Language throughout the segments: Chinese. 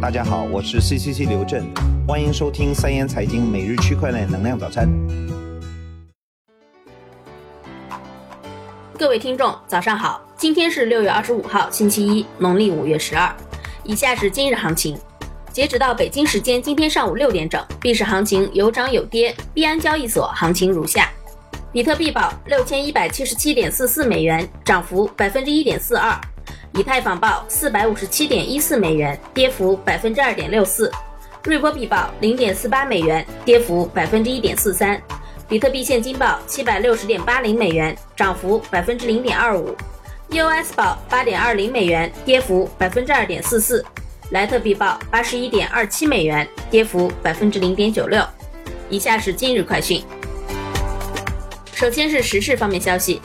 大家好，我是 CCC 刘震，欢迎收听三言财经每日区块链能量早餐。各位听众，早上好，今天是六月二十五号，星期一，农历五月十二。以下是今日行情，截止到北京时间今天上午六点整，币市行情有涨有跌，币安交易所行情如下：比特币报六千一百七十七点四四美元，涨幅百分之一点四二；以太坊报四百五十七点一四美元，跌幅百分之二点六四；瑞波币报零点四八美元，跌幅百分之一点四三；比特币现金报七百六十点八零美元，涨幅百分之零点二五。EOS 报八点二零美元，跌幅百分之二点四四；莱特币报八十一点二七美元，跌幅百分之零点九六。以下是今日快讯。首先是时事方面消息，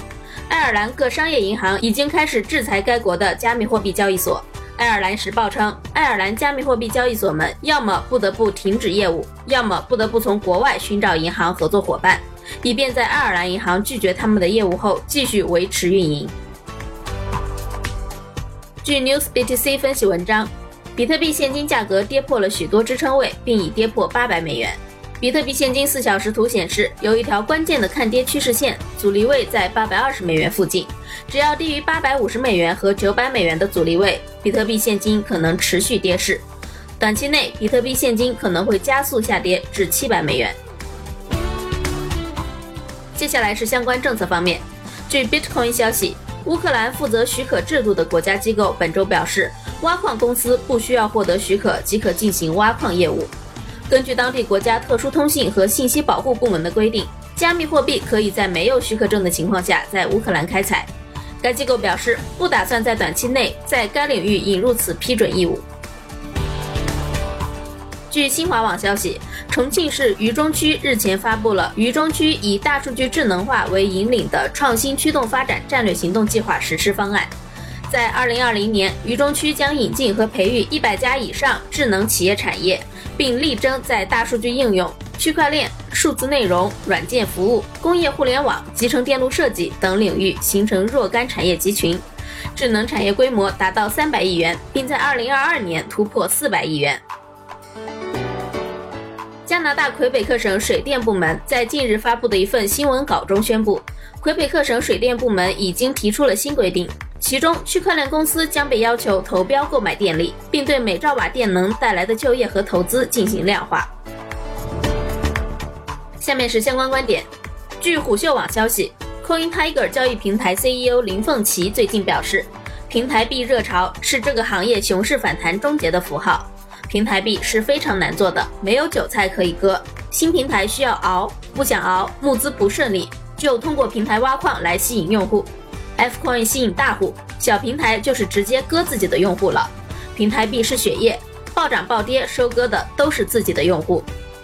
爱尔兰各商业银行已经开始制裁该国的加密货币交易所。爱尔兰时报称，爱尔兰加密货币交易所们要么不得不停止业务，要么不得不从国外寻找银行合作伙伴，以便在爱尔兰银行拒绝他们的业务后继续维持运营。据 NewsBTC 分析文章，比特币现金价格跌破了许多支撑位，并已跌破八百美元。比特币现金四小时图显示，有一条关键的看跌趋势线，阻力位在八百二十美元附近。只要低于八百五十美元和九百美元的阻力位，比特币现金可能持续跌势。短期内，比特币现金可能会加速下跌至七百美元。接下来是相关政策方面，据 Bitcoin 消息。乌克兰负责许可制度的国家机构本周表示，挖矿公司不需要获得许可即可进行挖矿业务。根据当地国家特殊通信和信息保护部门的规定，加密货币可以在没有许可证的情况下在乌克兰开采。该机构表示，不打算在短期内在该领域引入此批准义务。据新华网消息。重庆市渝中区日前发布了渝中区以大数据智能化为引领的创新驱动发展战略行动计划实施方案。在二零二零年，渝中区将引进和培育一百家以上智能企业产业，并力争在大数据应用、区块链、数字内容、软件服务、工业互联网、集成电路设计等领域形成若干产业集群，智能产业规模达到三百亿元，并在二零二二年突破四百亿元。加拿大魁北克省水电部门在近日发布的一份新闻稿中宣布，魁北克省水电部门已经提出了新规定，其中区块链公司将被要求投标购买电力，并对每兆瓦电能带来的就业和投资进行量化。下面是相关观点。据虎嗅网消息，Coin Tiger 交易平台 CEO 林凤琪最近表示，平台币热潮是这个行业熊市反弹终结的符号。平台币是非常难做的，没有韭菜可以割。新平台需要熬，不想熬，募资不顺利，就通过平台挖矿来吸引用户。Fcoin 吸引大户，小平台就是直接割自己的用户了。平台币是血液，暴涨暴跌收割的都是自己的用户。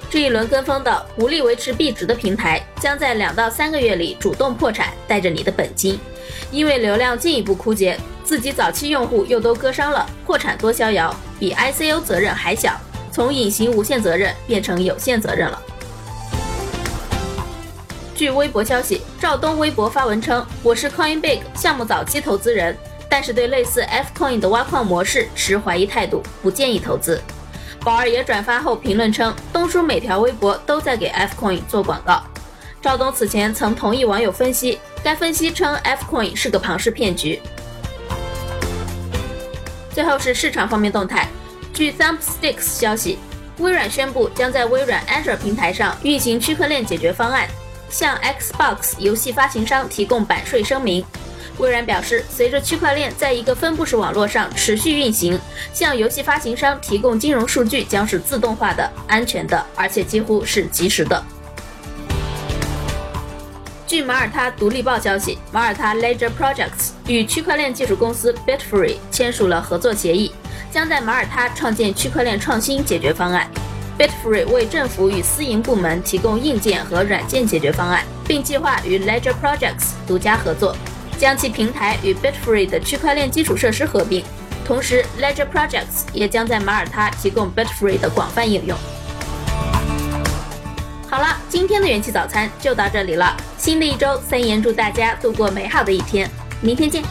这一轮跟风的无力维持币值的平台，将在两到三个月里主动破产，带着你的本金，因为流量进一步枯竭。自己早期用户又都割伤了，破产多逍遥，比 ICO 责任还小，从隐形无限责任变成有限责任了。据微博消息，赵东微博发文称：“我是 Coinbase 项目早期投资人，但是对类似 Fcoin 的挖矿模式持怀疑态度，不建议投资。”宝儿也转发后评论称：“东叔每条微博都在给 Fcoin 做广告。”赵东此前曾同意网友分析，该分析称 Fcoin 是个庞氏骗局。最后是市场方面动态。据 Thumbsticks 消息，微软宣布将在微软 Azure 平台上运行区块链解决方案，向 Xbox 游戏发行商提供版税声明。微软表示，随着区块链在一个分布式网络上持续运行，向游戏发行商提供金融数据将是自动化的、安全的，而且几乎是及时的。据马耳他独立报消息，马耳他 Ledger Projects 与区块链技术公司 Bitfree 签署了合作协议，将在马耳他创建区块链创新解决方案。Bitfree 为政府与私营部门提供硬件和软件解决方案，并计划与 Ledger Projects 独家合作，将其平台与 Bitfree 的区块链基础设施合并。同时，Ledger Projects 也将在马耳他提供 Bitfree 的广泛应用。好了，今天的元气早餐就到这里了。新的一周，三言祝大家度过美好的一天，明天见。